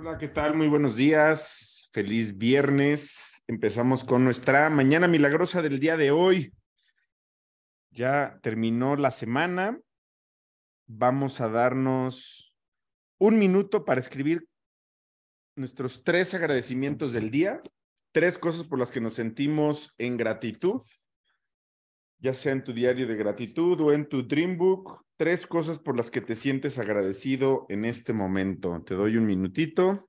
Hola, ¿qué tal? Muy buenos días. Feliz viernes. Empezamos con nuestra mañana milagrosa del día de hoy. Ya terminó la semana. Vamos a darnos un minuto para escribir nuestros tres agradecimientos del día, tres cosas por las que nos sentimos en gratitud, ya sea en tu diario de gratitud o en tu Dream Book, tres cosas por las que te sientes agradecido en este momento. Te doy un minutito.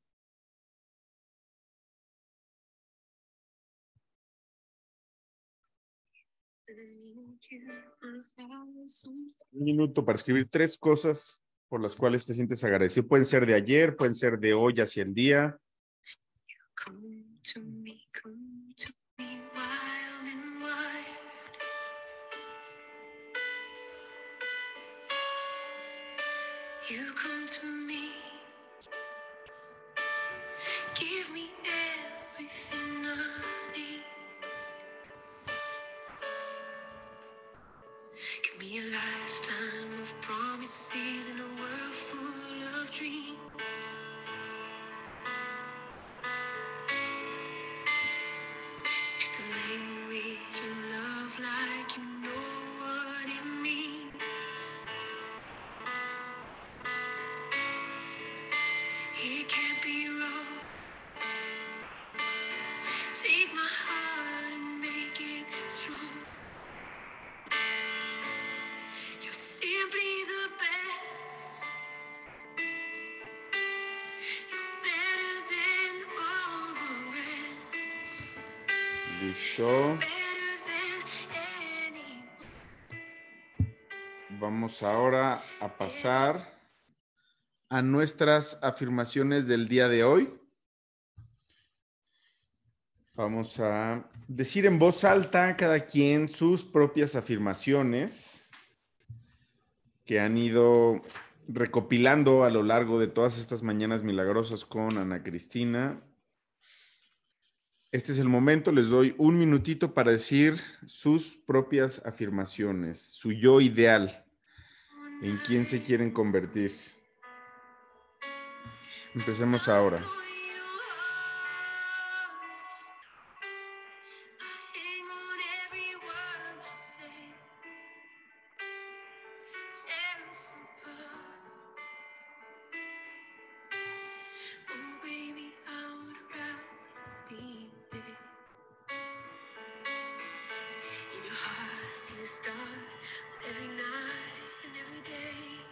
Un minuto para escribir tres cosas por las cuales te sientes agradecido. Pueden ser de ayer, pueden ser de hoy hacia el día. You come to me, give me everything I need. Give me a lifetime of promises in a world full of dreams. Vamos ahora a pasar a nuestras afirmaciones del día de hoy. Vamos a decir en voz alta cada quien sus propias afirmaciones que han ido recopilando a lo largo de todas estas mañanas milagrosas con Ana Cristina. Este es el momento, les doy un minutito para decir sus propias afirmaciones, su yo ideal, en quién se quieren convertir. Empecemos ahora. See the star every night and every day.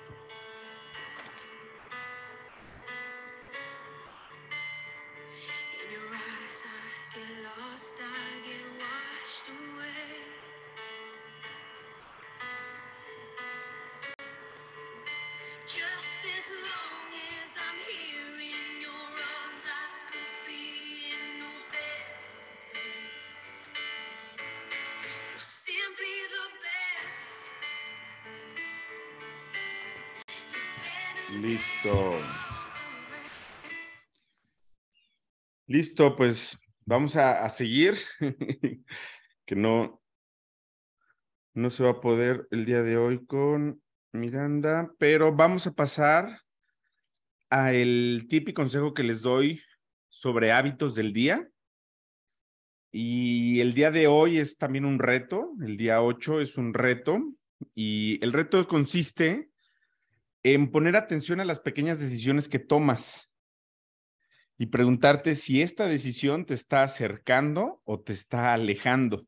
Listo. Listo, pues vamos a, a seguir, que no, no se va a poder el día de hoy con Miranda, pero vamos a pasar a el tip y consejo que les doy sobre hábitos del día. Y el día de hoy es también un reto, el día 8 es un reto, y el reto consiste en poner atención a las pequeñas decisiones que tomas y preguntarte si esta decisión te está acercando o te está alejando.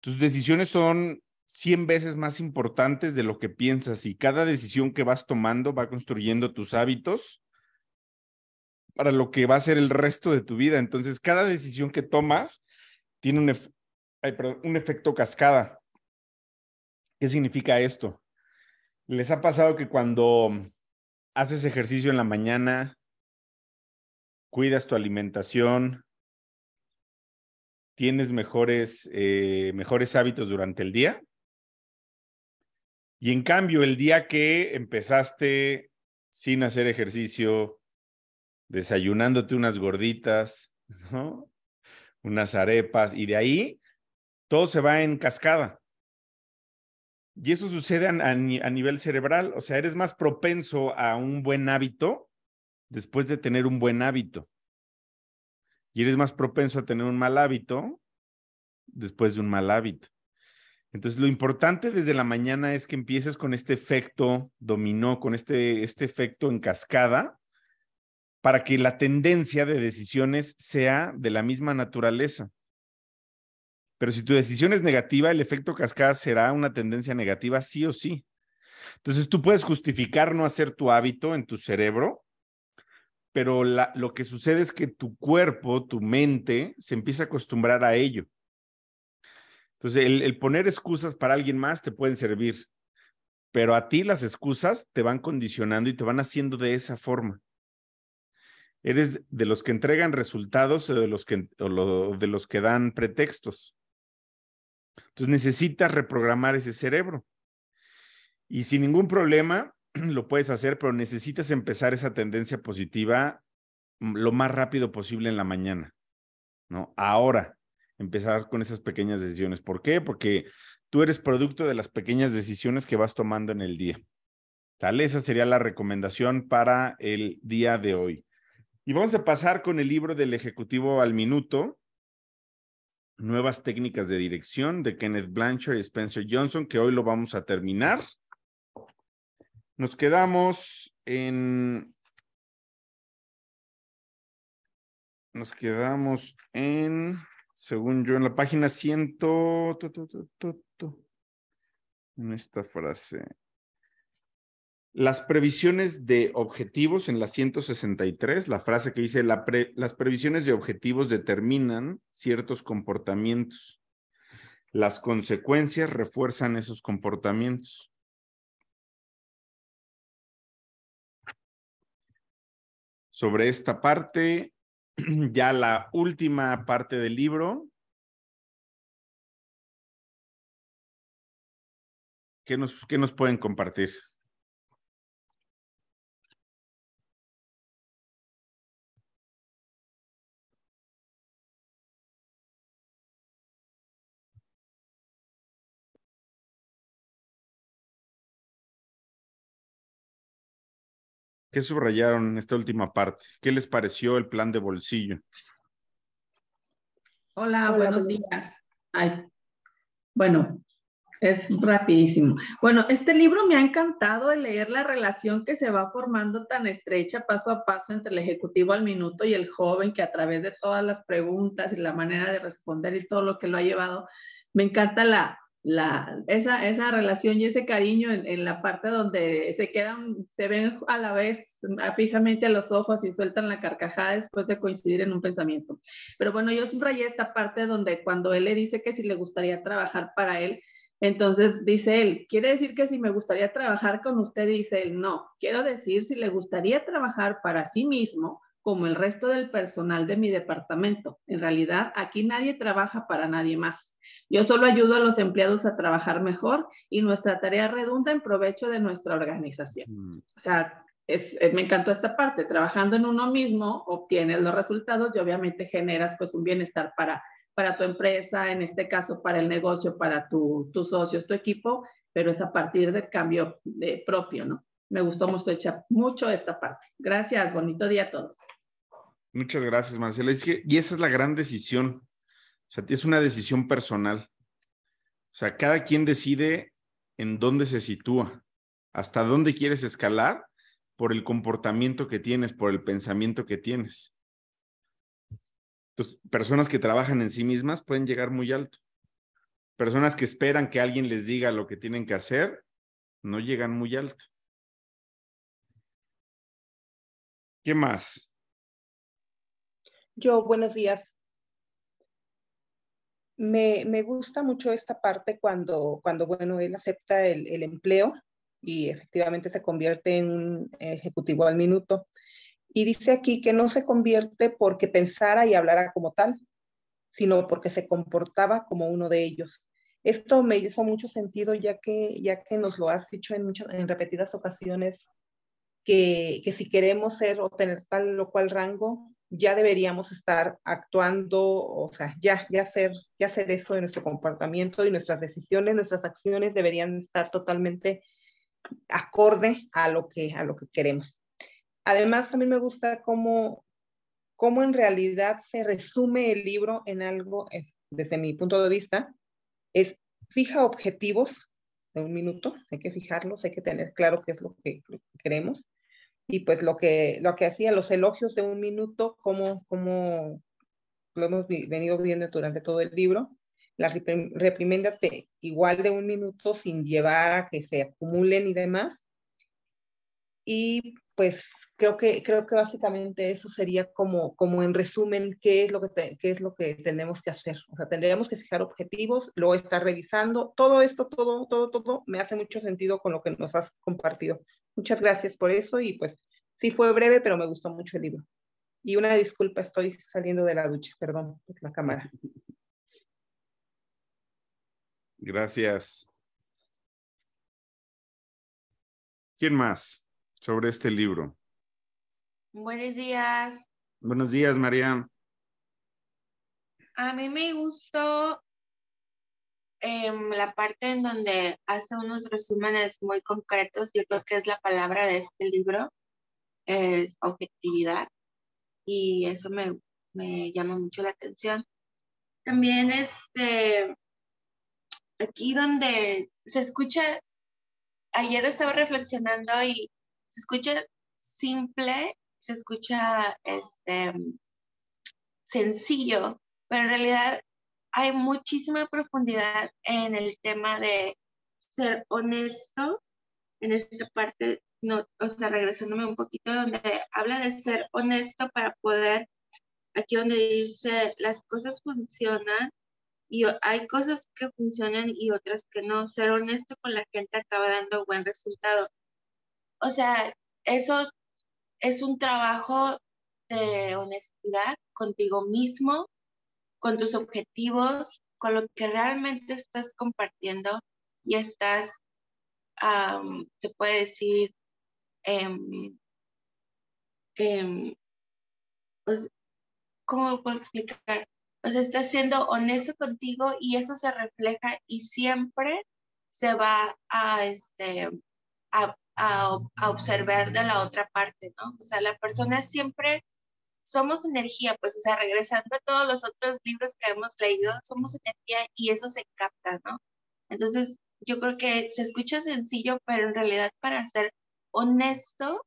Tus decisiones son 100 veces más importantes de lo que piensas y cada decisión que vas tomando va construyendo tus hábitos para lo que va a ser el resto de tu vida. Entonces, cada decisión que tomas tiene un, un efecto cascada. ¿Qué significa esto? ¿Les ha pasado que cuando haces ejercicio en la mañana, cuidas tu alimentación, tienes mejores, eh, mejores hábitos durante el día? Y en cambio, el día que empezaste sin hacer ejercicio, desayunándote unas gorditas, ¿no? Unas arepas, y de ahí todo se va en cascada. Y eso sucede a, a ni- a nivel cerebral, o sea, eres más propenso a un buen hábito después de tener un buen hábito. Y eres más propenso a tener un mal hábito después de un mal hábito. Entonces, lo importante desde la mañana es que empieces con este efecto dominó, con este, este efecto en cascada, para que la tendencia de decisiones sea de la misma naturaleza. Pero si tu decisión es negativa, el efecto cascada será una tendencia negativa sí o sí. Entonces tú puedes justificar no hacer tu hábito en tu cerebro, pero lo que sucede es que tu cuerpo, tu mente, se empieza a acostumbrar a ello. Entonces, el, poner excusas para alguien más te pueden servir, pero a ti las excusas te van condicionando y te van haciendo de esa forma. ¿Eres de los que entregan resultados o de los que, de los que dan pretextos? Entonces necesitas reprogramar ese cerebro. Y sin ningún problema lo puedes hacer, pero necesitas empezar esa tendencia positiva mm, lo más rápido posible en la mañana, ¿no? Ahora, empezar con esas pequeñas decisiones. ¿Por qué? Porque tú eres producto de las pequeñas decisiones que vas tomando en el día. Tal, esa sería la recomendación para el día de hoy. Y vamos a pasar con el libro del Ejecutivo al Minuto, Nuevas Técnicas de Dirección de Kenneth Blanchard y Spencer Johnson, que hoy lo vamos a terminar. Nos quedamos en... Nos quedamos en, según yo, en la página 100, en esta frase. Las previsiones de objetivos en la 163, la frase que dice, las previsiones de objetivos determinan ciertos comportamientos. Las consecuencias refuerzan esos comportamientos. Sobre esta parte, ya la última parte del libro. ¿Qué nos, qué nos pueden compartir? ¿Qué subrayaron en esta última parte? ¿Qué les pareció el plan de bolsillo? Hola, buenos días. Ay, bueno, es rapidísimo. Bueno, este libro me ha encantado el leer la relación que se va formando tan estrecha paso a paso entre el ejecutivo al minuto y el joven que a través de todas las preguntas y la manera de responder y todo lo que lo ha llevado, me encanta la, la, esa, esa relación y ese cariño en, la parte donde se quedan, se ven a la vez fijamente a los ojos y sueltan la carcajada después de coincidir en un pensamiento. Pero bueno, yo subrayé esta parte donde cuando él le dice que si le gustaría trabajar para él, entonces dice él, quiere decir que si me gustaría trabajar con usted, dice él, no, quiero decir si le gustaría trabajar para sí mismo como el resto del personal de mi departamento. En realidad, aquí nadie trabaja para nadie más. Yo solo ayudo a los empleados a trabajar mejor y nuestra tarea redunda en provecho de nuestra organización. Mm. O sea, es, eh, me encantó esta parte. Trabajando en uno mismo, obtienes los resultados y obviamente generas pues un bienestar para, para tu empresa, en este caso para el negocio, para tu, tus socios, tu equipo, pero es a partir del cambio de propio, ¿no? Me gustó mucho, mucho esta parte. Gracias, bonito día a todos. Muchas gracias, Marcela. y esa es la gran decisión. O sea, es una decisión personal. O sea, cada quien decide en dónde se sitúa, hasta dónde quieres escalar por el comportamiento que tienes, por el pensamiento que tienes. Entonces, personas que trabajan en sí mismas pueden llegar muy alto. Personas que esperan que alguien les diga lo que tienen que hacer, no llegan muy alto. ¿Qué más? Yo, buenos días. Me, gusta mucho esta parte cuando, cuando bueno, él acepta el, el, empleo y efectivamente se convierte en un ejecutivo al minuto. Y dice aquí que no se convierte porque pensara y hablara como tal, sino porque se comportaba como uno de ellos. Esto me hizo mucho sentido ya que, ya que nos lo has dicho en, muchas, en repetidas ocasiones, que, que si queremos ser o tener tal o cual rango, ya deberíamos estar actuando, o sea, ya, ya, hacer, ya hacer eso de nuestro comportamiento y nuestras decisiones, nuestras acciones deberían estar totalmente acorde a lo que, a lo que queremos. Además, a mí me gusta cómo, cómo en realidad se resume el libro en algo, eh, desde mi punto de vista, es fija objetivos de un minuto, hay que fijarlos, hay que tener claro qué es lo que, queremos. Y pues lo que, lo que hacía, los elogios de un minuto, como, como lo hemos venido viendo durante todo el libro, las reprimendas de igual de un minuto sin llevar a que se acumulen y demás. Y pues creo que, creo que básicamente eso sería como, como en resumen qué es, lo que qué es lo que tenemos que hacer. O sea, tendríamos que fijar objetivos, luego estar revisando. Todo esto, todo, todo, todo me hace mucho sentido con lo que nos has compartido. Muchas gracias por eso y pues sí fue breve, pero me gustó mucho el libro. Y una disculpa, estoy saliendo de la ducha, perdón por la cámara. Gracias. ¿Quién más sobre este libro? Buenos días. Buenos días, María. A mí me gustó em, la parte en donde hace unos resúmenes muy concretos. Yo creo que es la palabra de este libro, es objetividad. Y eso me, me llama mucho la atención. También este, aquí donde se escucha, ayer estaba reflexionando y se escucha simple, se escucha este, sencillo, pero en realidad hay muchísima profundidad en el tema de ser honesto, en esta parte, no, o sea, regresándome un poquito donde habla de ser honesto para poder, aquí donde dice, las cosas funcionan y hay cosas que funcionan y otras que no. Ser honesto con la gente acaba dando buen resultado. O sea, eso es un trabajo de honestidad contigo mismo, con tus objetivos, con lo que realmente estás compartiendo y estás, se puede decir, em, em, pues, ¿cómo puedo explicar? o sea, estás siendo honesto contigo y eso se refleja y siempre se va a, este, a, observar de la otra parte, ¿no? O sea, la persona siempre somos energía, pues, o sea, regresando a todos los otros libros que hemos leído, somos energía y eso se capta, ¿no? Entonces, yo creo que se escucha sencillo, pero en realidad para ser honesto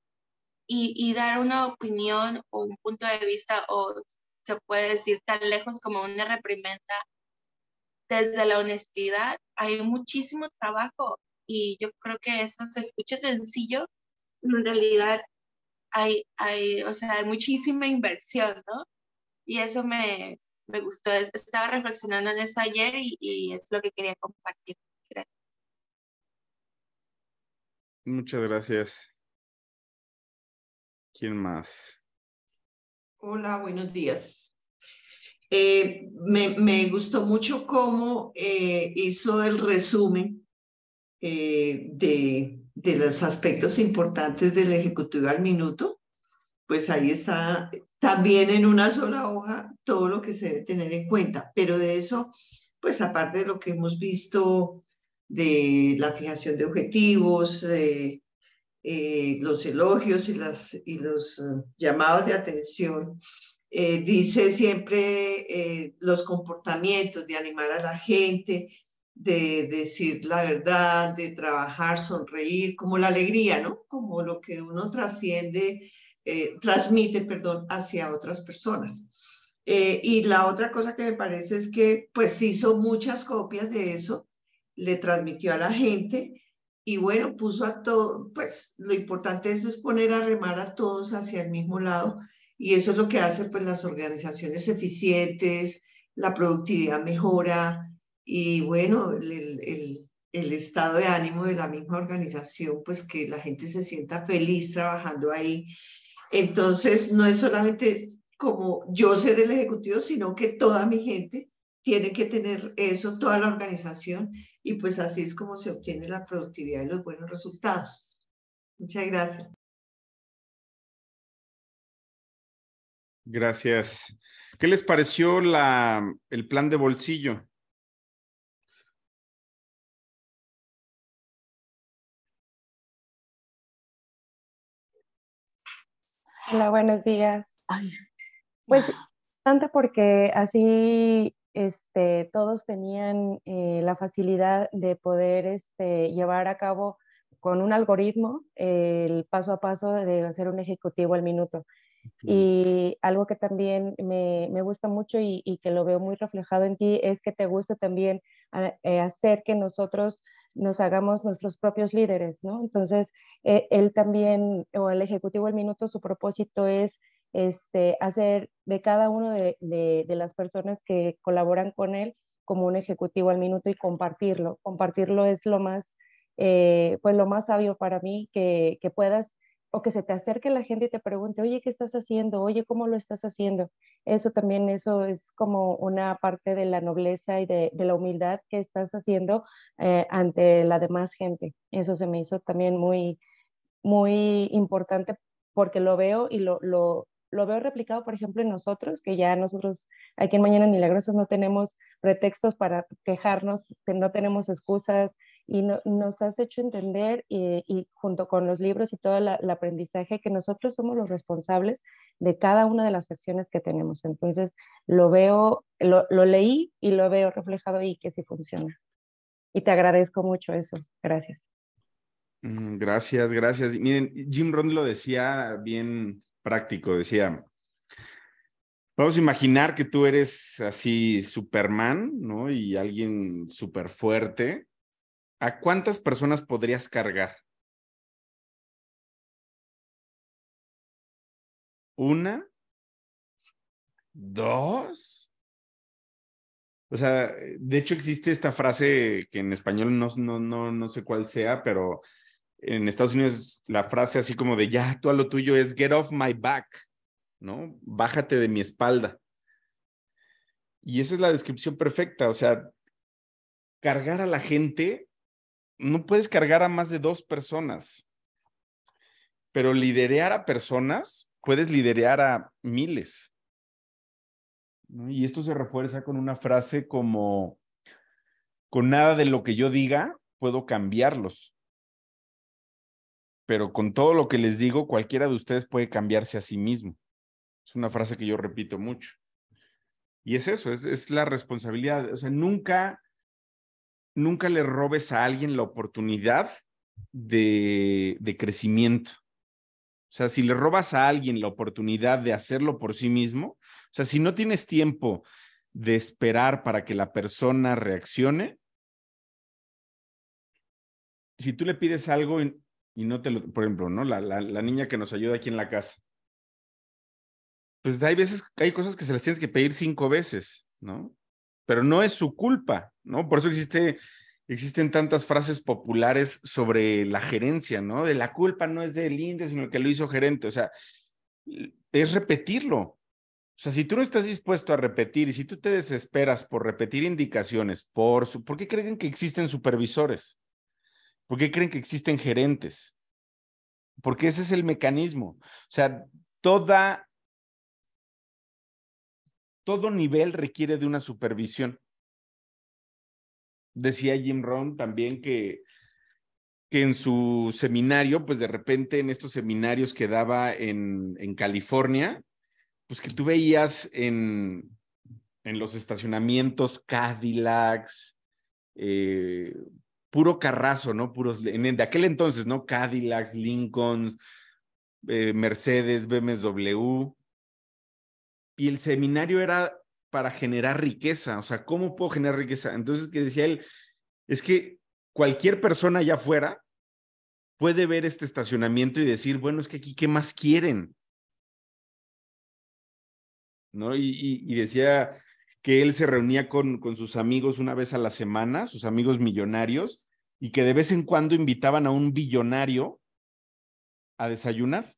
y, y dar una opinión o un punto de vista o se puede decir tan lejos como una reprimenda, desde la honestidad hay muchísimo trabajo y yo creo que eso se escucha sencillo, pero en realidad hay, hay, o sea, hay muchísima inversión, ¿no? Y eso me, me gustó. Estaba reflexionando en eso ayer y, y es lo que quería compartir. Gracias. Muchas gracias. ¿Quién más? Hola, buenos días. Eh, me, gustó mucho cómo eh, hizo el resumen eh, de, de, los aspectos importantes del Ejecutivo al minuto. Pues ahí está también en una sola hoja todo lo que se debe tener en cuenta. Pero de eso, pues aparte de lo que hemos visto de la fijación de objetivos, eh, los elogios y, las, y los eh, llamados de atención, eh, dice siempre los comportamientos de animar a la gente, de decir la verdad, de trabajar, sonreír, como la alegría, ¿no? Como lo que uno trasciende, transmite, perdón, hacia otras personas. y la otra cosa que me parece es que pues hizo muchas copias de eso, le transmitió a la gente y bueno, puso a todo, pues lo importante de eso es poner a remar a todos hacia el mismo lado y eso es lo que hace pues las organizaciones eficientes, la productividad mejora y bueno, el, el, estado de ánimo de la misma organización, pues que la gente se sienta feliz trabajando ahí. Entonces, no es solamente como yo ser el ejecutivo, sino que toda mi gente tiene que tener eso, toda la organización, y pues así es como se obtiene la productividad y los buenos resultados. Muchas gracias. Gracias. ¿Qué les pareció la, el plan de bolsillo? Hola, buenos días. Pues tanto porque así este, todos tenían eh, la facilidad de poder este, llevar a cabo con un algoritmo el paso a paso de hacer un ejecutivo al minuto. Y algo que también me, me gusta mucho y, y, que lo veo muy reflejado en ti es que te gusta también eh, hacer que nosotros nos hagamos nuestros propios líderes, ¿no? Entonces, eh, él también, o el Ejecutivo del Minuto, su propósito es este, hacer de cada uno de, de, de, las personas que colaboran con él como un ejecutivo al minuto y compartirlo. Compartirlo es lo más, eh, pues lo más sabio para mí, que, que puedas o que se te acerque la gente y te pregunte, oye, ¿qué estás haciendo? Oye, ¿cómo lo estás haciendo? Eso también, eso es como una parte de la nobleza y de, la humildad que estás haciendo eh, ante la demás gente. Eso se me hizo también muy, muy importante porque lo veo y lo, lo, veo replicado, por ejemplo, en nosotros, que ya nosotros aquí en Mañana Milagrosas no tenemos pretextos para quejarnos, no tenemos excusas y nos has hecho entender y, junto con los libros y todo la, el aprendizaje que nosotros somos los responsables de cada una de las acciones que tenemos. Entonces, lo veo, lo, lo leí y lo veo reflejado ahí que sí funciona. Y te agradezco mucho eso. Gracias. Mm, gracias, gracias. Miren, Jim Ron lo decía bien práctico, decía, vamos a imaginar que tú eres así Superman, ¿no? Y alguien súper fuerte. ¿A cuántas personas podrías cargar? ¿Una? ¿Dos? O sea, de hecho existe esta frase que en español no, no, no, no sé cuál sea, pero en Estados Unidos la frase así como de ya, tú a lo tuyo es get off my back, ¿no? Bájate de mi espalda. Y esa es la descripción perfecta, o sea, cargar a la gente, no puedes cargar a más de dos personas, pero liderear a personas, puedes liderear a miles. Y esto se refuerza con una frase como, con nada de lo que yo diga, puedo cambiarlos pero con todo lo que les digo, cualquiera de ustedes puede cambiarse a sí mismo. Es una frase que yo repito mucho. Y es eso, es, es la responsabilidad. O sea, nunca, nunca le robes a alguien la oportunidad de, de crecimiento. O sea, si le robas a alguien la oportunidad de hacerlo por sí mismo, o sea, si no tienes tiempo de esperar para que la persona reaccione, si tú le pides algo y no te lo, por ejemplo, ¿no? La, la, niña que nos ayuda aquí en la casa. Pues hay veces, hay cosas que se las tienes que pedir cinco veces, ¿no? Pero no es su culpa, ¿no? Por eso existe, existen tantas frases populares sobre la gerencia, ¿no? De la culpa no es del INDE, sino que lo hizo gerente. O sea, es repetirlo. O sea, si tú no estás dispuesto a repetir y si tú te desesperas por repetir indicaciones, por, ¿por qué creen que existen supervisores? ¿Por qué creen que existen gerentes? Porque ese es el mecanismo. O sea, toda, todo nivel requiere de una supervisión. Decía Jim Rohn también que, que en su seminario, pues de repente en estos seminarios que daba en, en California, pues que tú veías en, en los estacionamientos Cadillacs, eh, puro carrazo, ¿no? Puros, en, de aquel entonces, ¿no? Cadillacs, Lincolns, eh, Mercedes, BMW. Y el seminario era para generar riqueza, o sea, ¿cómo puedo generar riqueza? Entonces, que decía él, es que cualquier persona allá afuera puede ver este estacionamiento y decir, bueno, es que aquí, ¿qué más quieren? ¿No? Y, y, decía, que él se reunía con, con sus amigos una vez a la semana, sus amigos millonarios, y que de vez en cuando invitaban a un billonario a desayunar,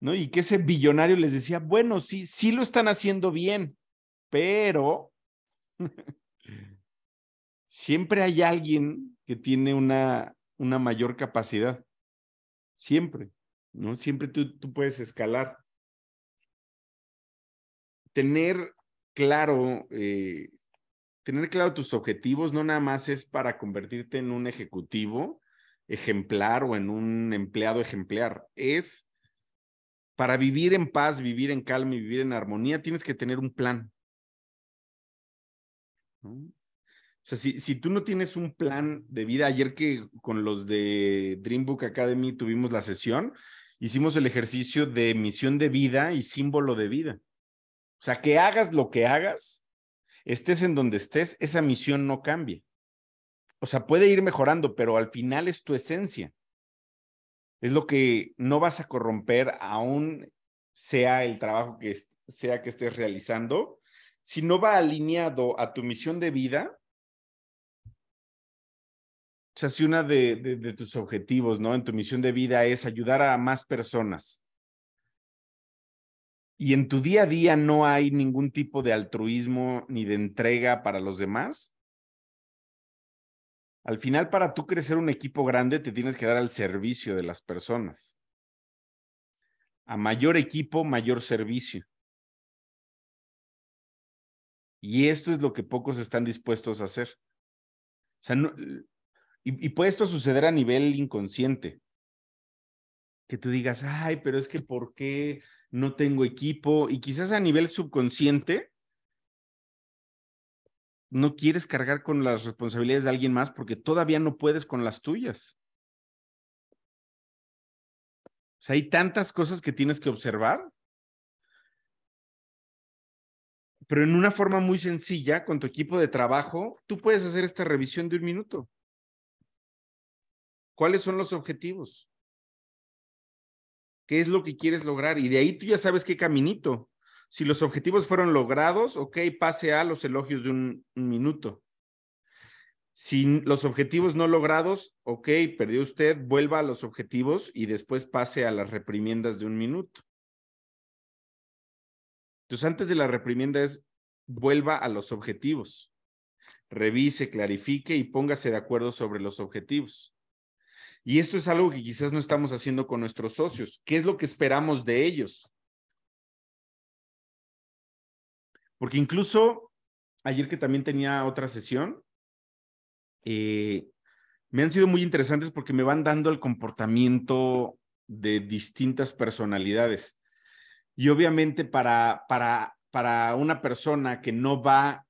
¿no? Y que ese billonario les decía, bueno, sí, sí lo están haciendo bien, pero siempre hay alguien que tiene una, una mayor capacidad. Siempre, ¿no? Siempre tú, tú puedes escalar. Tener claro, eh, tener claro tus objetivos no nada más es para convertirte en un ejecutivo ejemplar o en un empleado ejemplar, es Para vivir en paz, vivir en calma y vivir en armonía, tienes que tener un plan. O sea, si, si tú no tienes un plan de vida, ayer que con los de Dreambook Academy tuvimos la sesión, hicimos el ejercicio de misión de vida y símbolo de vida. O sea, que hagas lo que hagas, estés en donde estés, esa misión no cambia. O sea, puede ir mejorando, pero al final es tu esencia. Es lo que no vas a corromper aún sea el trabajo que sea que estés realizando. Si no va alineado a tu misión de vida, o sea, si una de, de, tus objetivos, ¿no? En tu misión de vida es ayudar a más personas y en tu día a día no hay ningún tipo de altruismo ni de entrega para los demás, al final para tú crecer un equipo grande te tienes que dar al servicio de las personas. A mayor equipo, mayor servicio. Y esto es lo que pocos están dispuestos a hacer. O sea, no, y, puede esto suceder a nivel inconsciente. Que tú digas, ay, pero es que ¿por qué no tengo equipo? Y quizás a nivel subconsciente no quieres cargar con las responsabilidades de alguien más porque todavía no puedes con las tuyas. O sea, hay tantas cosas que tienes que observar, pero en una forma muy sencilla, con tu equipo de trabajo, tú puedes hacer esta revisión de un minuto. ¿Cuáles son los objetivos? ¿Qué es lo que quieres lograr? Y de ahí tú ya sabes qué caminito. Si los objetivos fueron logrados, ok, pase a los elogios de un, minuto. Si los objetivos no logrados, ok, perdió usted, vuelva a los objetivos y después pase a las reprimiendas de un minuto. Entonces, antes de la reprimienda es vuelva a los objetivos. Revise, clarifique y póngase de acuerdo sobre los objetivos. Y esto es algo que quizás no estamos haciendo con nuestros socios. ¿Qué es lo que esperamos de ellos? Porque incluso ayer que también tenía otra sesión, eh, me han sido muy interesantes porque me van dando el comportamiento de distintas personalidades. Y obviamente para, para, para una persona que no va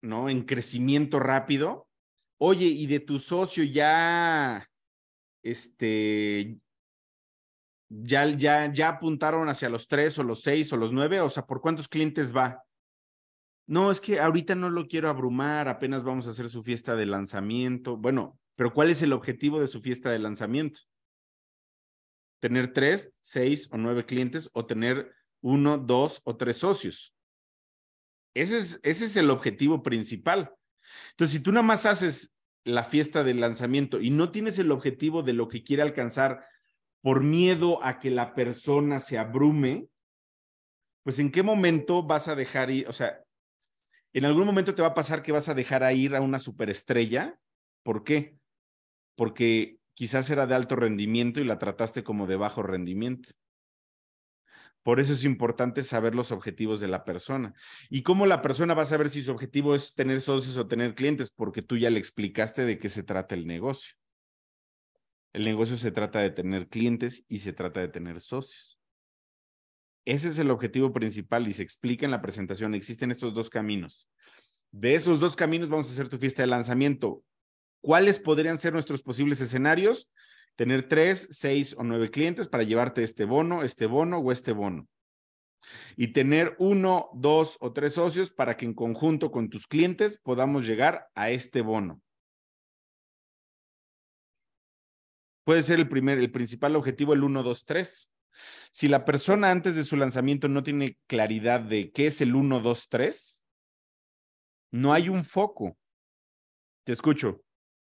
¿no? en crecimiento rápido, oye, y de tu socio ya, este, ya, ya, ya apuntaron hacia los tres o los seis o los nueve, o sea, ¿por cuántos clientes va? No, es que ahorita no lo quiero abrumar, apenas vamos a hacer su fiesta de lanzamiento. Bueno, pero ¿cuál es el objetivo de su fiesta de lanzamiento? ¿Tener tres, seis o nueve clientes o tener uno, dos o tres socios? Ese es, ese es el objetivo principal. Entonces, si tú nada más haces la fiesta del lanzamiento y no tienes el objetivo de lo que quiere alcanzar por miedo a que la persona se abrume, pues en qué momento vas a dejar ir, o sea, en algún momento te va a pasar que vas a dejar a ir a una superestrella. ¿Por qué? Porque quizás era de alto rendimiento y la trataste como de bajo rendimiento. Por eso es importante saber los objetivos de la persona. ¿Y cómo la persona va a saber si su objetivo es tener socios o tener clientes? Porque tú ya le explicaste de qué se trata el negocio. El negocio se trata de tener clientes y se trata de tener socios. Ese es el objetivo principal y se explica en la presentación. Existen estos dos caminos. De esos dos caminos vamos a hacer tu fiesta de lanzamiento. ¿Cuáles podrían ser nuestros posibles escenarios? tener tres, seis o nueve clientes para llevarte este bono, este bono o este bono. Y tener uno, dos o tres socios para que en conjunto con tus clientes podamos llegar a este bono. Puede ser el primer, el principal objetivo, el uno, dos, tres. Si la persona antes de su lanzamiento no tiene claridad de qué es el uno, dos, tres, no hay un foco. Te escucho.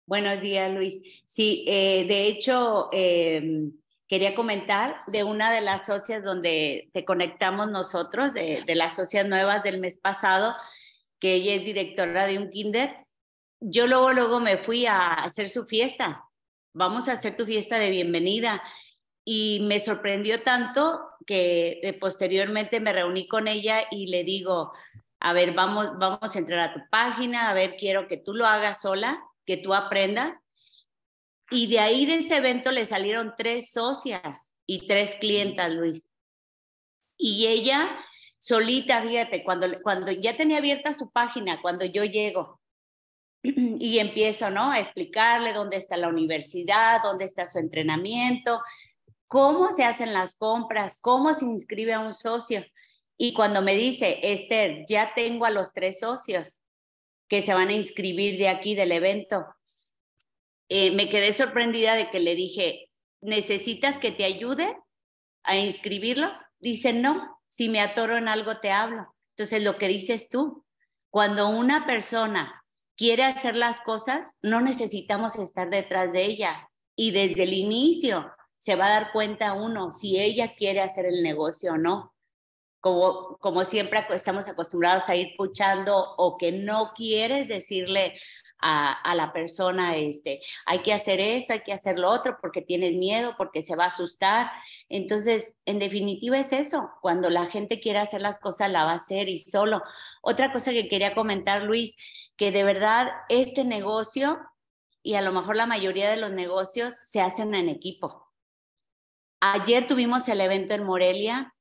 Buenos días, Luis. Sí, eh, de hecho, em, quería comentar de una de las socias donde te conectamos nosotros, de, de, las socias nuevas del mes pasado, que ella es directora de un kinder. Yo luego, luego me fui a hacer su fiesta. Vamos a hacer tu fiesta de bienvenida. Y me sorprendió tanto que eh, posteriormente me reuní con ella y le digo, a ver, vamos, vamos a entrar a tu página, a ver, quiero que tú lo hagas sola que tú aprendas. Y de ahí de ese evento le salieron tres socias. y tres clientas, Luis. Y ella solita, fíjate, cuando, cuando ya tenía abierta su página, cuando yo llego y empiezo, ¿no? A explicarle dónde está la universidad, dónde está su entrenamiento, cómo se hacen las compras, cómo se inscribe a un socio. Y cuando me dice, Esther, ya tengo a los tres socios que se van a inscribir de aquí del evento, eh, me quedé sorprendida de que le dije, ¿necesitas que te ayude a inscribirlos? Dice, no, si me atoro en algo te hablo. Entonces, lo que dices tú, cuando una persona quiere hacer las cosas, no necesitamos estar detrás de ella. Y desde el inicio se va a dar cuenta uno si ella quiere hacer el negocio o no. Como, como siempre estamos acostumbrados a ir puchando o que no quieres decirle a, la persona, este, hay que hacer esto, hay que hacer lo otro, porque tienes miedo, porque se va a asustar. Entonces, en definitiva es eso, cuando la gente quiere hacer las cosas, la va a hacer y solo. Otra cosa que quería comentar, Luis, que de verdad este negocio y a lo mejor la mayoría de los negocios se hacen en equipo. Ayer tuvimos el evento en Morelia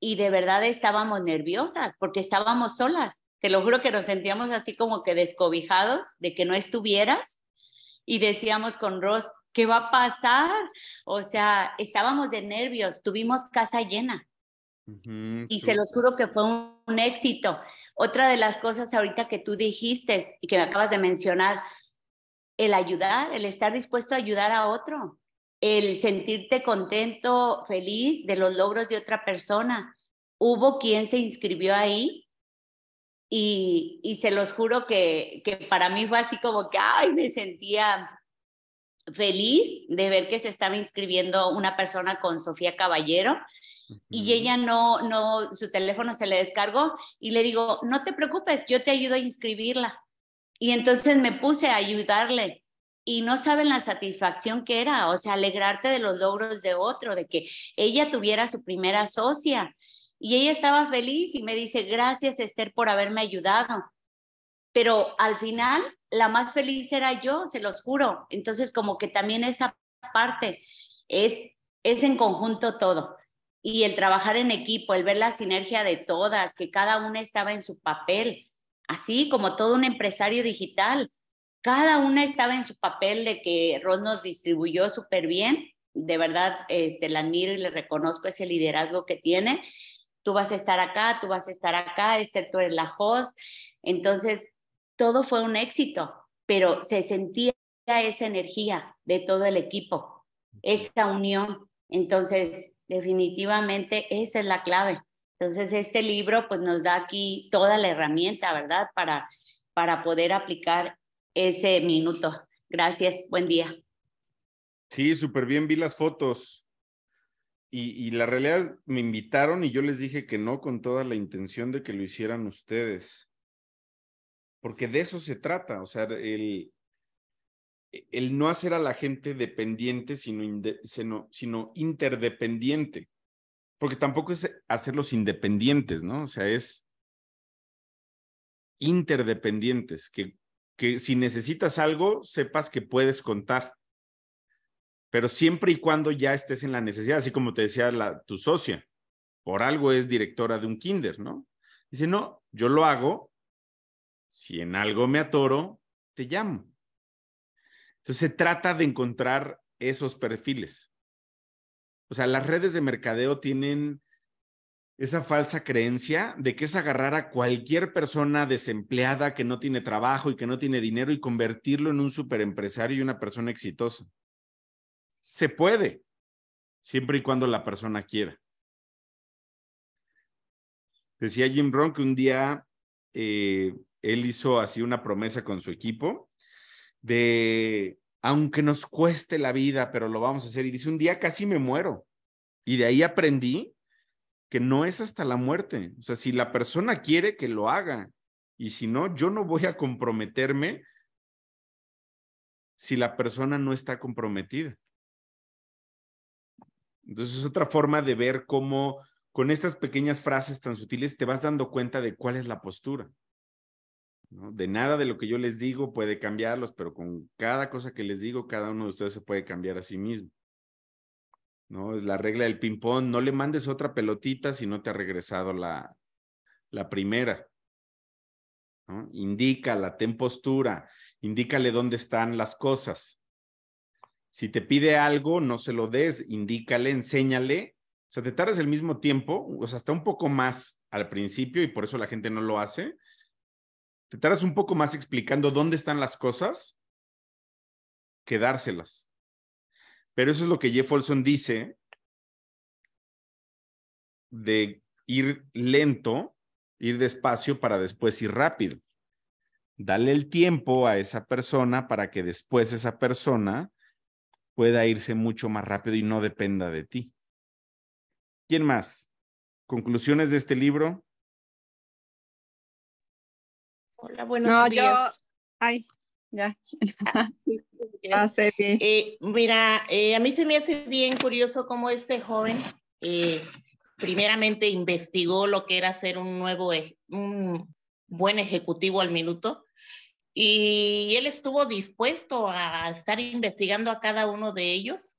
y de verdad estábamos nerviosas porque estábamos solas. Te lo juro que nos sentíamos así como que descobijados de que no estuvieras y decíamos con Ross, ¿qué va a pasar? O sea, estábamos de nervios, tuvimos casa llena. y se los juro que fue un, éxito. Otra de las cosas ahorita que tú dijiste y que me acabas de mencionar, el ayudar, el estar dispuesto a ayudar a otro, el sentirte contento, feliz de los logros de otra persona. Hubo quien se inscribió ahí y, y se los juro que, que para mí fue así como que, ay, me sentía feliz de ver que se estaba inscribiendo una persona con Sofía Caballero y ella no, no, su teléfono se le descargó y le digo, no te preocupes, yo te ayudo a inscribirla. Y entonces me puse a ayudarle y no saben la satisfacción que era, o sea, alegrarte de los logros de otro, de que ella tuviera su primera socia y ella estaba feliz y me dice, gracias Esther por haberme ayudado. Pero al final, la más feliz era yo, se los juro. Entonces, como que también esa parte es, es en conjunto todo. Y el trabajar en equipo, el ver la sinergia de todas, que cada una estaba en su papel, así como todo un empresario digital. Cada una estaba en su papel de que Ron nos distribuyó súper bien. De verdad, este, la admiro y le reconozco ese liderazgo que tiene tú vas a estar acá, tú vas a estar acá, Esther, tú eres la host. Entonces, todo fue un éxito, pero se sentía esa energía de todo el equipo, esa unión. Entonces, definitivamente esa es la clave. Entonces, este libro pues nos da aquí toda la herramienta, ¿verdad? Para, para poder aplicar ese minuto. Gracias, buen día. Sí, súper bien, vi las fotos. Y, la realidad me invitaron y yo les dije que no con toda la intención de que lo hicieran ustedes. Porque de eso se trata, o sea, el, el no hacer a la gente dependiente, sino, sino, sino interdependiente. Porque tampoco es hacerlos independientes, ¿no? O sea, es interdependientes, que, que si necesitas algo, sepas que puedes contar pero siempre y cuando ya estés en la necesidad, así como te decía la, tu socia, por algo es directora de un kinder, ¿no? Dice, no, yo lo hago, si en algo me atoro, te llamo. Entonces se trata de encontrar esos perfiles. O sea, las redes de mercadeo tienen esa falsa creencia de que es agarrar a cualquier persona desempleada que no tiene trabajo y que no tiene dinero y convertirlo en un superempresario y una persona exitosa. Se puede, siempre y cuando la persona quiera. Decía Jim Rohn que un día eh, él hizo así una promesa con su equipo de, aunque nos cueste la vida, pero lo vamos a hacer. Y dice, un día casi me muero. Y de ahí aprendí que no es hasta la muerte. O sea, si la persona quiere que lo haga y si no, yo no voy a comprometerme si la persona no está comprometida. Entonces es otra forma de ver cómo con estas pequeñas frases tan sutiles te vas dando cuenta de cuál es la postura. De nada de lo que yo les digo puede cambiarlos, pero con cada cosa que les digo, cada uno de ustedes se puede cambiar a sí mismo. ¿no? Es la regla del ping-pong, no le mandes otra pelotita si no te ha regresado la, la primera. ¿no? Indícala, ten postura, indícale dónde están las cosas. Si te pide algo, no se lo des, indícale, enséñale. O sea, te tardas el mismo tiempo, o hasta un poco más al principio y por eso la gente no lo hace. Te tardas un poco más explicando dónde están las cosas que dárselas. Pero eso es lo que Jeff Olson dice de ir lento, ir despacio para después ir rápido. Dale el tiempo a esa persona para que después esa persona pueda irse mucho más rápido y no dependa de ti. ¿Quién más? ¿Conclusiones de este libro? Hola, buenos días. No, yo, ay, ya. Ah, eh, mira, eh, a mí se me hace bien curioso cómo este joven eh, primeramente investigó lo que era ser un nuevo, un buen ejecutivo al minuto y él estuvo dispuesto a estar investigando a cada uno de ellos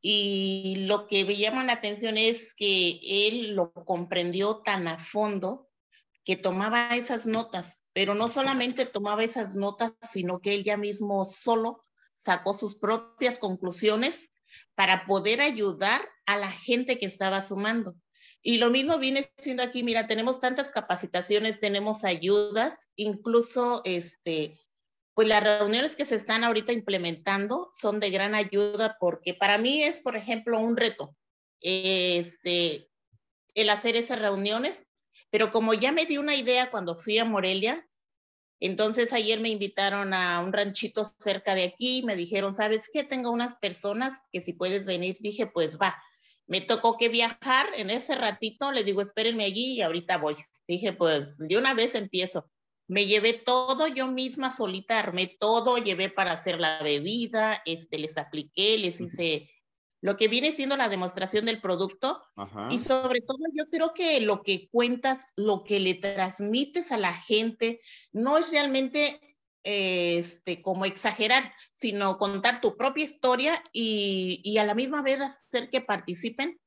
y lo que me llama la atención es que él lo comprendió tan a fondo que tomaba esas notas, pero no solamente tomaba esas notas, sino que él ya mismo solo sacó sus propias conclusiones para poder ayudar a la gente que estaba sumando. Y lo mismo viene siendo aquí, mira, tenemos tantas capacitaciones, tenemos ayudas, incluso este, pues las reuniones que se están ahorita implementando son de gran ayuda porque para mí es, por ejemplo, un reto este, el hacer esas reuniones, pero como ya me di una idea cuando fui a Morelia, entonces ayer me invitaron a un ranchito cerca de aquí, me dijeron, ¿sabes qué? Tengo unas personas que si puedes venir, dije, pues va. Me tocó que viajar en ese ratito, le digo, espérenme allí y ahorita voy. Dije, pues de una vez empiezo. Me llevé todo yo misma solita, armé todo, llevé para hacer la bebida, este, les apliqué, les hice lo que viene siendo la demostración del producto y sobre todo yo creo que lo que cuentas, lo que le transmites a la gente, no es realmente este, como exagerar, sino contar tu propia historia y, y, a la misma vez hacer que participen,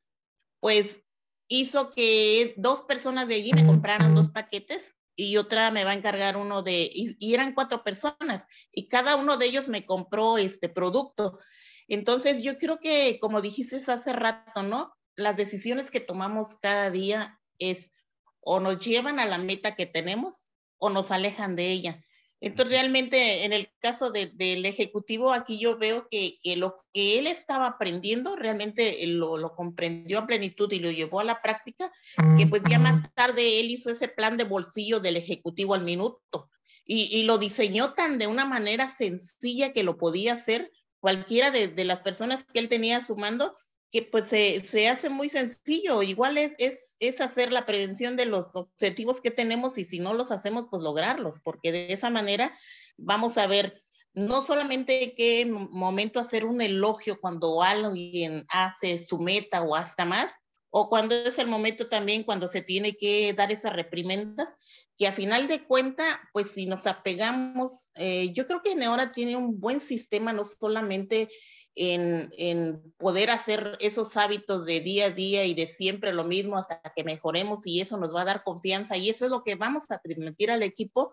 pues hizo que dos personas de allí me compraran dos paquetes y otra me va a encargar uno de, y, y eran cuatro personas, y cada uno de ellos me compró este producto. Entonces, yo creo que, como dijiste hace rato, ¿no? Las decisiones que tomamos cada día es o nos llevan a la meta que tenemos o nos alejan de ella. Entonces, realmente, en el caso del ejecutivo, aquí yo veo que, lo que él estaba aprendiendo realmente lo, lo, comprendió a plenitud y lo llevó a la práctica, que pues ya más tarde él hizo ese plan de bolsillo del ejecutivo al minuto y, y lo diseñó tan de una manera sencilla que lo podía hacer cualquiera de, de, las personas que él tenía sumando, que pues se, se hace muy sencillo. Igual es, es, es, hacer la prevención de los objetivos que tenemos y si no los hacemos, pues lograrlos, porque de esa manera vamos a ver no solamente qué momento hacer un elogio cuando alguien hace su meta o hasta más, o cuando es el momento también cuando se tiene que dar esas reprimendas, que a final de cuenta, pues si nos apegamos, eh, yo creo que Neora tiene un buen sistema, no solamente en, en, poder hacer esos hábitos de día a día y de siempre lo mismo hasta que mejoremos y eso nos va a dar confianza y eso es lo que vamos a transmitir al equipo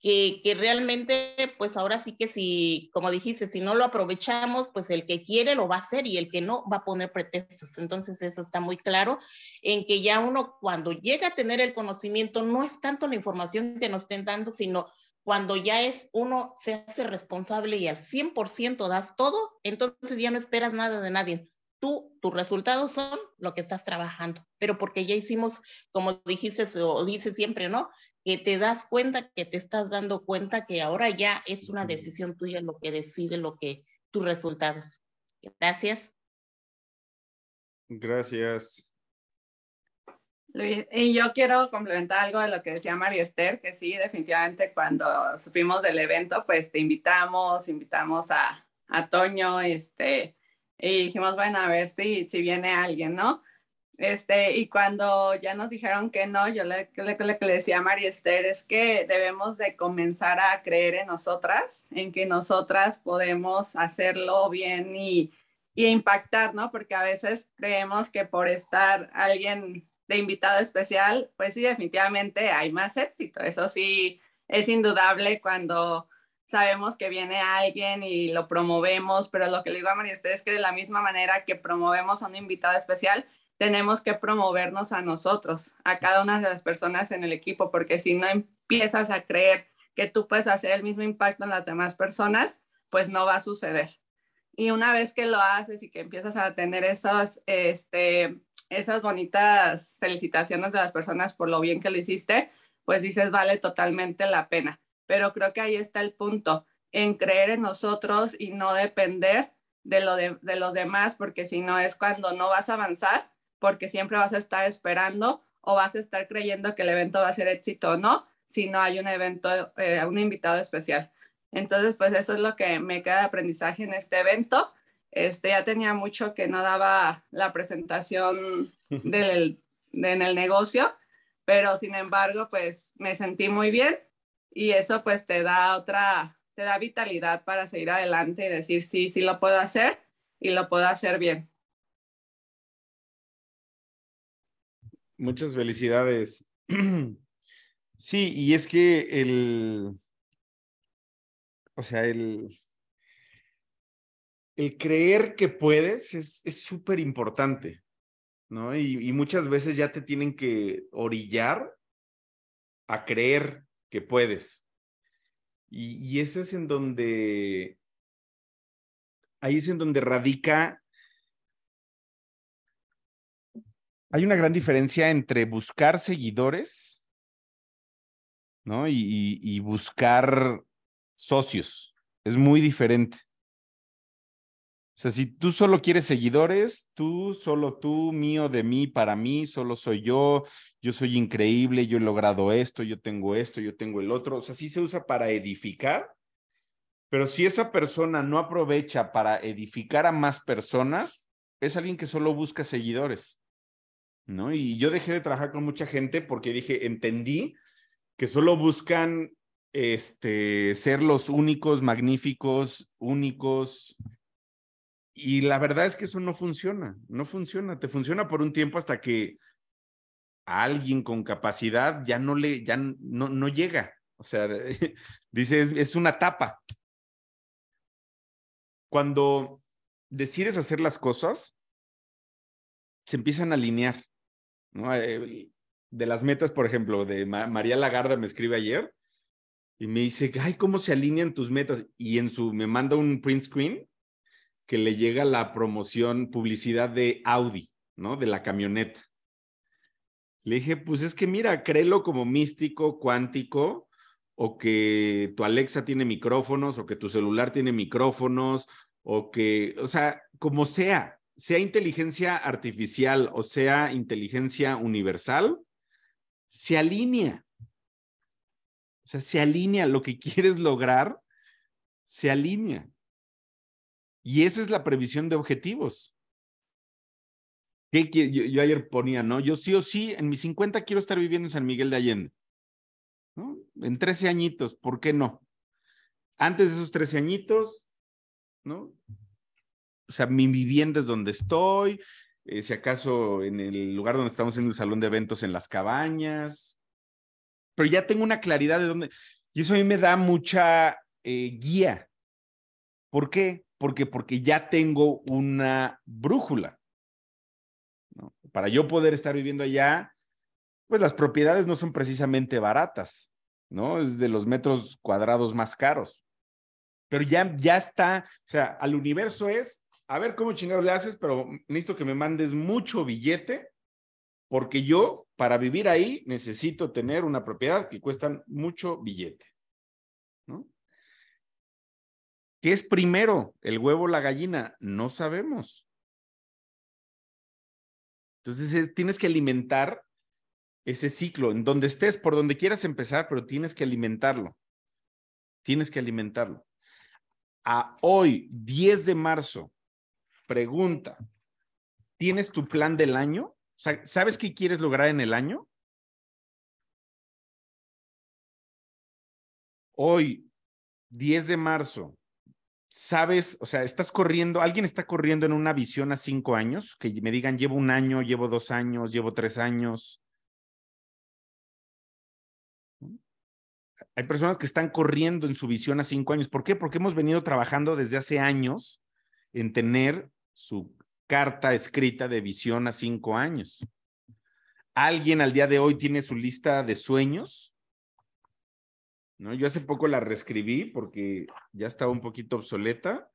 que, realmente, pues ahora sí que si, como dijiste, si no lo aprovechamos, pues el que quiere lo va a hacer y el que no va a poner pretextos. Entonces eso está muy claro en que ya uno cuando llega a tener el conocimiento, no es tanto la información que nos estén dando, sino cuando ya es uno se hace responsable y al 100% das todo, entonces ya no esperas nada de nadie. Tú, tus resultados son lo que estás trabajando, pero porque ya hicimos, como dijiste o dices siempre, ¿no? Que te das cuenta, que te estás dando cuenta que ahora ya es una decisión tuya lo que decide lo que tus resultados. Gracias. Gracias. Luis, y yo quiero complementar algo de lo que decía María Esther, que sí, definitivamente cuando supimos del evento, pues te invitamos, invitamos a, a Toño, este, y dijimos, bueno, a ver si, si viene alguien, ¿no? Este, y cuando ya nos dijeron que no, yo le, le, le, le decía a María Esther es que debemos de comenzar a creer en nosotras, en que nosotras podemos hacerlo bien y, y impactar, ¿no? Porque a veces creemos que por estar alguien de invitado especial, pues sí, definitivamente hay más éxito. Eso sí, es indudable cuando sabemos que viene alguien y lo promovemos, pero lo que le digo a María Esther es que de la misma manera que promovemos a un invitado especial, tenemos que promovernos a nosotros, a cada una de las personas en el equipo, porque si no empiezas a creer que tú puedes hacer el mismo impacto en las demás personas, pues no va a suceder. Y una vez que lo haces y que empiezas a tener esas, este, esas bonitas felicitaciones de las personas por lo bien que lo hiciste, pues dices, vale totalmente la pena pero creo que ahí está el punto, en creer en nosotros y no depender de, lo de, los demás, porque si no es cuando no vas a avanzar, porque siempre vas a estar esperando o vas a estar creyendo que el evento va a ser éxito o no, si no hay un evento, eh, un invitado especial. Entonces, pues eso es lo que me queda de aprendizaje en este evento. Este, ya tenía mucho que no daba la presentación del, en el negocio, pero sin embargo, pues me sentí muy bien y eso pues te da otra, te da vitalidad para seguir adelante y decir, sí, sí lo puedo hacer y lo puedo hacer bien. Muchas felicidades. Sí, y es que el, o sea, el, el creer que puedes es súper importante, ¿no? Y, y, muchas veces ya te tienen que orillar a creer que puedes. Y, y ese es en donde, ahí es en donde radica, hay una gran diferencia entre buscar seguidores, ¿no? y, y buscar socios. Es muy diferente. O sea, si tú solo quieres seguidores, tú, solo tú, mío, de mí, para mí, solo soy yo, yo soy increíble, yo he logrado esto, yo tengo esto, yo tengo el otro. O sea, sí se usa para edificar, pero si esa persona no aprovecha para edificar a más personas, es alguien que solo busca seguidores, ¿no? Y yo dejé de trabajar con mucha gente porque dije, entendí que solo buscan este, ser los únicos, magníficos, únicos, y la verdad es que eso no funciona, no funciona, te funciona por un tiempo hasta que a alguien con capacidad ya no le, ya no, no llega. O sea, dice, es, una tapa. Cuando decides hacer las cosas, se empiezan a alinear. Eh, de las metas, por ejemplo, de María Lagarda me escribe ayer y me dice, ay, ¿cómo se alinean tus metas? Y en su, me manda un print screen que le llega la promoción, publicidad de Audi, ¿no? De la camioneta. Le dije, pues es que mira, créelo como místico, cuántico, o que tu Alexa tiene micrófonos, o que tu celular tiene micrófonos, o que, o sea, como sea, sea inteligencia artificial o sea inteligencia universal, se alinea. O sea, se alinea lo que quieres lograr, se alinea. Y esa es la previsión de objetivos. Yo, yo, ayer ponía, ¿no? Yo sí o sí, en mis 50 quiero estar viviendo en San Miguel de Allende. En 13 añitos, ¿por qué no? Antes de esos 13 añitos, ¿no? O sea, mi vivienda es donde estoy, eh, si acaso en el lugar donde estamos en el salón de eventos, en las cabañas, pero ya tengo una claridad de dónde, y eso a mí me da mucha eh, guía. ¿Por qué? porque, porque ya tengo una brújula. Para yo poder estar viviendo allá, pues las propiedades no son precisamente baratas, ¿no? Es de los metros cuadrados más caros. Pero ya, ya está, o sea, al universo es, a ver cómo chingados le haces, pero necesito que me mandes mucho billete, porque yo, para vivir ahí, necesito tener una propiedad que cuesta mucho billete, ¿no? ¿Qué es primero, el huevo o la gallina? No sabemos. Entonces tienes que alimentar ese ciclo en donde estés, por donde quieras empezar, pero tienes que alimentarlo. Tienes que alimentarlo. A hoy, 10 de marzo, pregunta, ¿tienes tu plan del año? ¿Sabes qué quieres lograr en el año? Hoy, 10 de marzo, sabes, o sea, estás corriendo, alguien está corriendo en una visión a cinco años, que me digan, llevo un año, llevo dos años, llevo tres años. Hay personas que están corriendo en su visión a cinco años. ¿Por qué? Porque hemos venido trabajando desde hace años en tener su carta escrita de visión a cinco años. ¿Alguien al día de hoy tiene su lista de sueños? ¿no? Yo hace poco la reescribí porque ya estaba un poquito obsoleta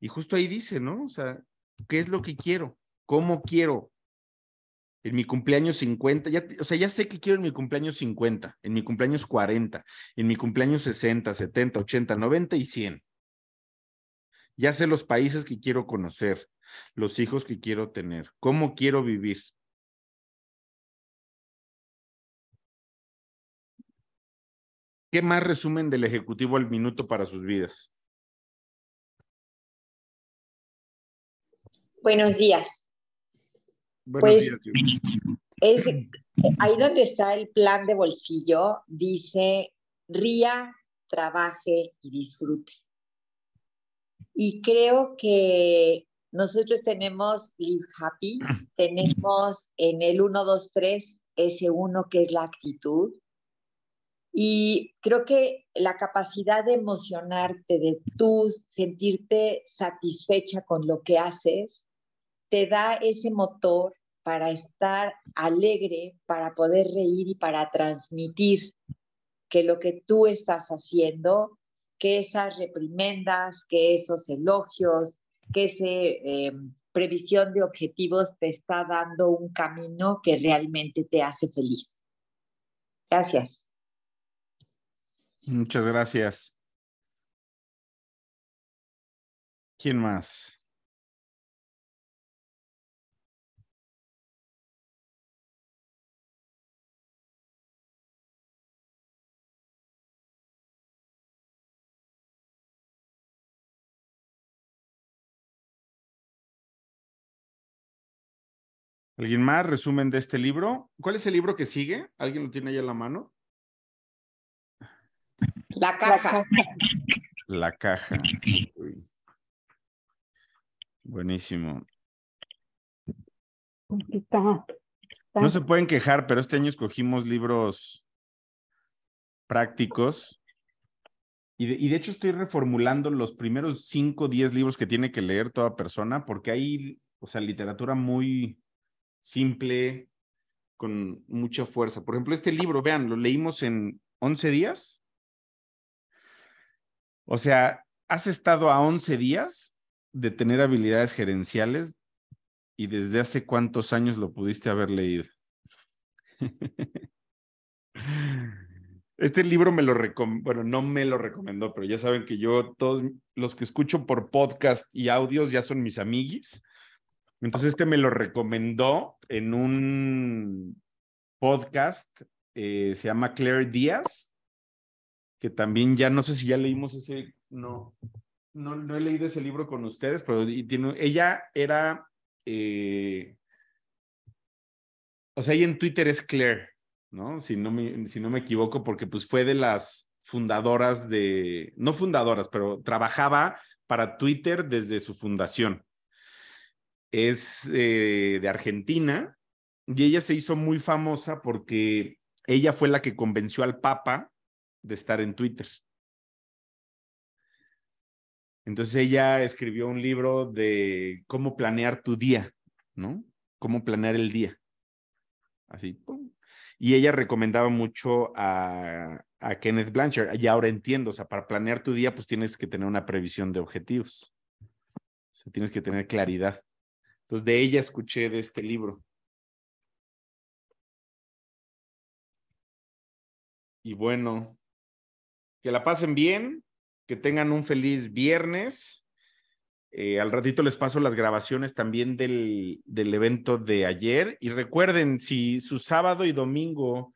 y justo ahí dice, ¿no? O sea, ¿qué es lo que quiero? ¿Cómo quiero? En mi cumpleaños 50, ya, o sea, ya sé que quiero en mi cumpleaños 50, en mi cumpleaños 40, en mi cumpleaños 60, 70, 80, 90 y 100. Ya sé los países que quiero conocer, los hijos que quiero tener, cómo quiero vivir. ¿Qué más resumen del Ejecutivo al minuto para sus vidas? Buenos días. Buenos Pues, días. Es, ahí donde está el plan de bolsillo, dice ría, trabaje y disfrute. Y creo que nosotros tenemos Live Happy, tenemos en el 1, 2, 3 ese uno que es la actitud. Y creo que la capacidad de emocionarte, de tú sentirte satisfecha con lo que haces, te da ese motor para estar alegre, para poder reír y para transmitir que lo que tú estás haciendo, que esas reprimendas, que esos elogios, que esa previsión de objetivos te está dando un camino que realmente te hace feliz. Gracias. Muchas gracias. ¿Quién más? ¿Alguien más? Resumen de este libro. ¿Cuál es el libro que sigue? ¿Alguien lo tiene ahí en la mano? La caja. La caja. Uy. Buenísimo. Aquí está. No se pueden quejar, pero este año escogimos libros prácticos. Y de, y de hecho estoy reformulando los primeros 5 o 10 libros que tiene que leer toda persona, porque hay, o sea, literatura muy simple, con mucha fuerza. Por ejemplo, este libro, vean, lo leímos en 11 días. O sea, has estado a 11 días de tener habilidades gerenciales y desde hace cuántos años lo pudiste haber leído. Este libro me lo recomendó, bueno, no me lo recomendó, pero ya saben que yo, todos los que escucho por podcast y audios ya son mis amiguis. Entonces este me lo recomendó en un podcast, eh, se llama Claire Díaz, que también ya no sé si ya leímos ese, no, no, no he leído ese libro con ustedes, pero tiene, ella era, eh, o sea, ella en Twitter es Claire, ¿no? Si no, me, si no me equivoco, porque pues fue de las fundadoras de, no fundadoras, pero trabajaba para Twitter desde su fundación. Es eh, de Argentina y ella se hizo muy famosa porque ella fue la que convenció al Papa de estar en Twitter. Entonces ella escribió un libro de cómo planear tu día, ¿no? Cómo planear el día. Así. Y ella recomendaba mucho a, a, Kenneth Blanchard. Y ahora entiendo, o sea, para planear tu día, pues tienes que tener una previsión de objetivos. O sea, tienes que tener claridad. Entonces, de ella escuché de este libro. Y bueno, que la pasen bien, que tengan un feliz viernes. Eh, al ratito les paso las grabaciones también del, del, evento de ayer. Y recuerden, si su sábado y domingo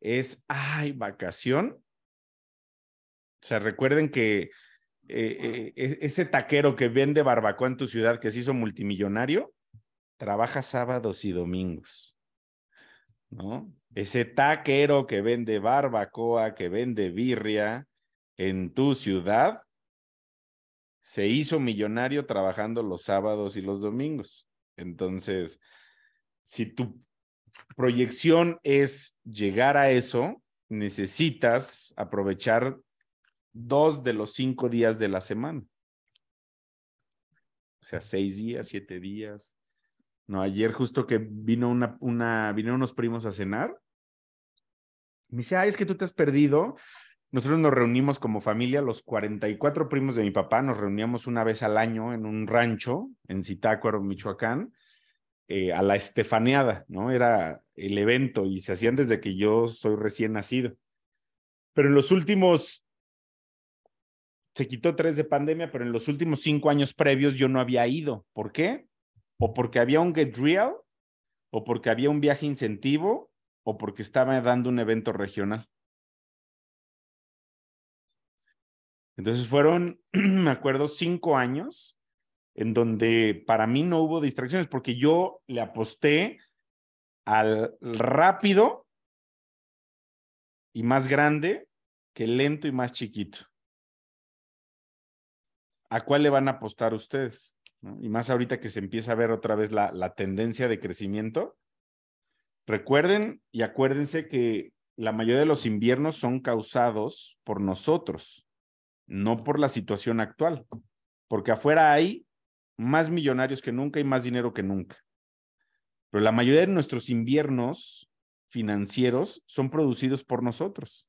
es, ay, vacación. O sea, recuerden que eh, eh, ese taquero que vende barbacoa en tu ciudad, que se hizo multimillonario, trabaja sábados y domingos. ¿No? Ese taquero que vende barbacoa, que vende birria en tu ciudad, se hizo millonario trabajando los sábados y los domingos. Entonces, si tu proyección es llegar a eso, necesitas aprovechar dos de los cinco días de la semana. O sea, seis días, siete días. No, ayer justo que vino una, una, vinieron unos primos a cenar. Me dice, ay, es que tú te has perdido. Nosotros nos reunimos como familia, los 44 primos de mi papá, nos reuníamos una vez al año en un rancho en Zitácuaro, Michoacán, eh, a la estefaneada, ¿no? Era el evento y se hacían desde que yo soy recién nacido. Pero en los últimos, se quitó tres de pandemia, pero en los últimos cinco años previos yo no había ido. ¿Por qué? O porque había un Get Real, o porque había un viaje incentivo, o porque estaba dando un evento regional. Entonces fueron, me acuerdo, cinco años en donde para mí no hubo distracciones porque yo le aposté al rápido y más grande que lento y más chiquito. ¿A cuál le van a apostar ustedes? Y más ahorita que se empieza a ver otra vez la, tendencia de crecimiento. Recuerden y acuérdense que la mayoría de los inviernos son causados por nosotros, no por la situación actual, porque afuera hay más millonarios que nunca y más dinero que nunca. Pero la mayoría de nuestros inviernos financieros son producidos por nosotros.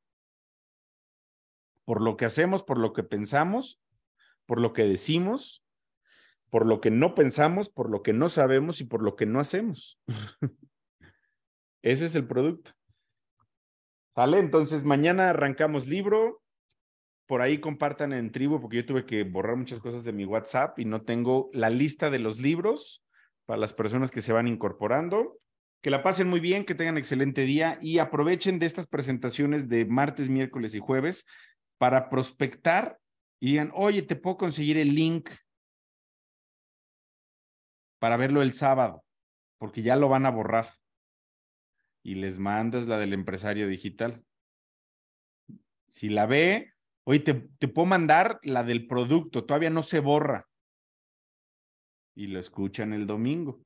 Por lo que hacemos, por lo que pensamos, por lo que decimos, por lo que no pensamos, por lo que no sabemos y por lo que no hacemos. Ese es el producto. ¿Sale? Entonces, mañana arrancamos libro por ahí compartan en tribu, porque yo tuve que borrar muchas cosas de mi WhatsApp y no tengo la lista de los libros para las personas que se van incorporando. Que la pasen muy bien, que tengan excelente día y aprovechen de estas presentaciones de martes, miércoles y jueves para prospectar y digan, oye, te puedo conseguir el link para verlo el sábado, porque ya lo van a borrar. Y les mandas la del empresario digital. Si la ve, Oye, te, te puedo mandar la del producto, todavía no se borra. Y lo escuchan el domingo.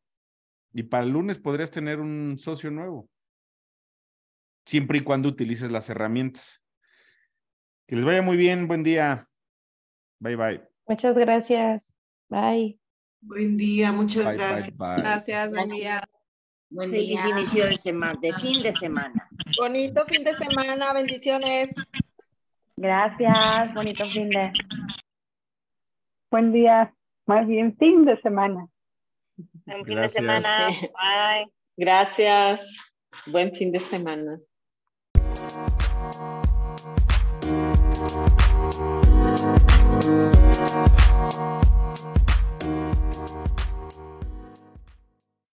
Y para el lunes podrías tener un socio nuevo. Siempre y cuando utilices las herramientas. Que les vaya muy bien. Buen día. Bye, bye. Muchas gracias. Bye. Buen día, muchas Bye, gracias. bye, bye. Gracias, buen día. Buen Feliz día. inicio de semana, de fin de semana. Bonito fin de semana, bendiciones. Gracias. Bonito fin de. Buen día, más bien fin de semana. Buen fin Gracias. de semana. Bye. Gracias. Buen fin de semana.